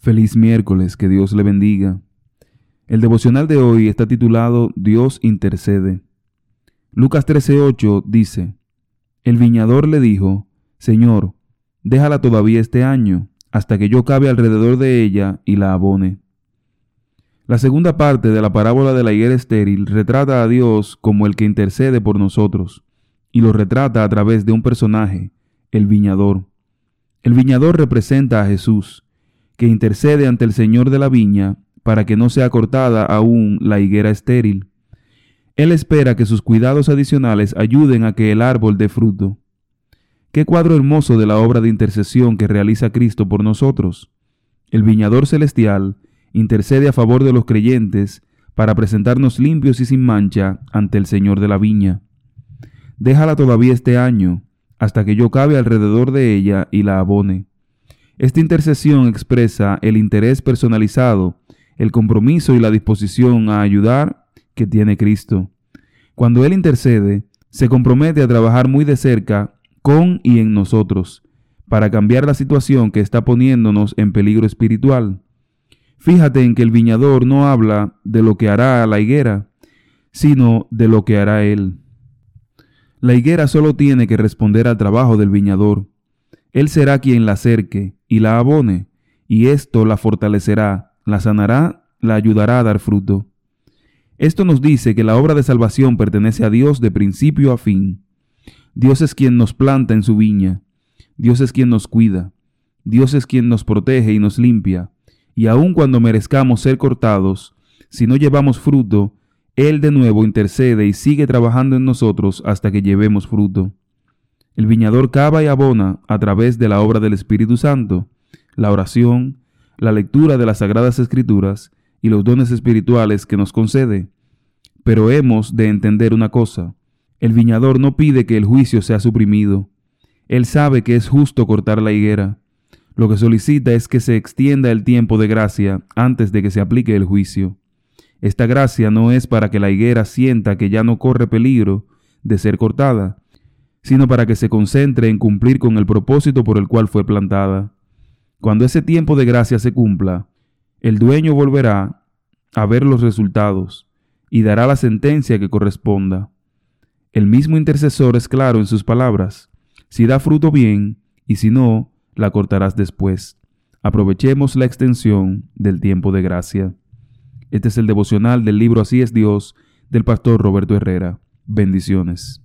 Feliz miércoles, que Dios le bendiga. El devocional de hoy está titulado Dios intercede. Lucas 13:8 dice, El viñador le dijo, Señor, déjala todavía este año, hasta que yo cabe alrededor de ella y la abone. La segunda parte de la parábola de la higuera estéril retrata a Dios como el que intercede por nosotros, y lo retrata a través de un personaje, el viñador. El viñador representa a Jesús, que intercede ante el Señor de la viña para que no sea cortada aún la higuera estéril. Él espera que sus cuidados adicionales ayuden a que el árbol dé fruto. Qué cuadro hermoso de la obra de intercesión que realiza Cristo por nosotros. El viñador celestial intercede a favor de los creyentes para presentarnos limpios y sin mancha ante el Señor de la viña. Déjala todavía este año, hasta que yo cabe alrededor de ella y la abone. Esta intercesión expresa el interés personalizado, el compromiso y la disposición a ayudar que tiene Cristo. Cuando Él intercede, se compromete a trabajar muy de cerca con y en nosotros, para cambiar la situación que está poniéndonos en peligro espiritual. Fíjate en que el viñador no habla de lo que hará la higuera, sino de lo que hará Él. La higuera solo tiene que responder al trabajo del viñador. Él será quien la acerque y la abone, y esto la fortalecerá, la sanará, la ayudará a dar fruto. Esto nos dice que la obra de salvación pertenece a Dios de principio a fin. Dios es quien nos planta en su viña, Dios es quien nos cuida, Dios es quien nos protege y nos limpia, y aun cuando merezcamos ser cortados, si no llevamos fruto, Él de nuevo intercede y sigue trabajando en nosotros hasta que llevemos fruto. El viñador cava y abona a través de la obra del Espíritu Santo, la oración, la lectura de las Sagradas Escrituras y los dones espirituales que nos concede. Pero hemos de entender una cosa, el viñador no pide que el juicio sea suprimido. Él sabe que es justo cortar la higuera. Lo que solicita es que se extienda el tiempo de gracia antes de que se aplique el juicio. Esta gracia no es para que la higuera sienta que ya no corre peligro de ser cortada, sino para que se concentre en cumplir con el propósito por el cual fue plantada. Cuando ese tiempo de gracia se cumpla, el dueño volverá a ver los resultados y dará la sentencia que corresponda. El mismo intercesor es claro en sus palabras. Si da fruto bien, y si no, la cortarás después. Aprovechemos la extensión del tiempo de gracia. Este es el devocional del libro Así es Dios del pastor Roberto Herrera. Bendiciones.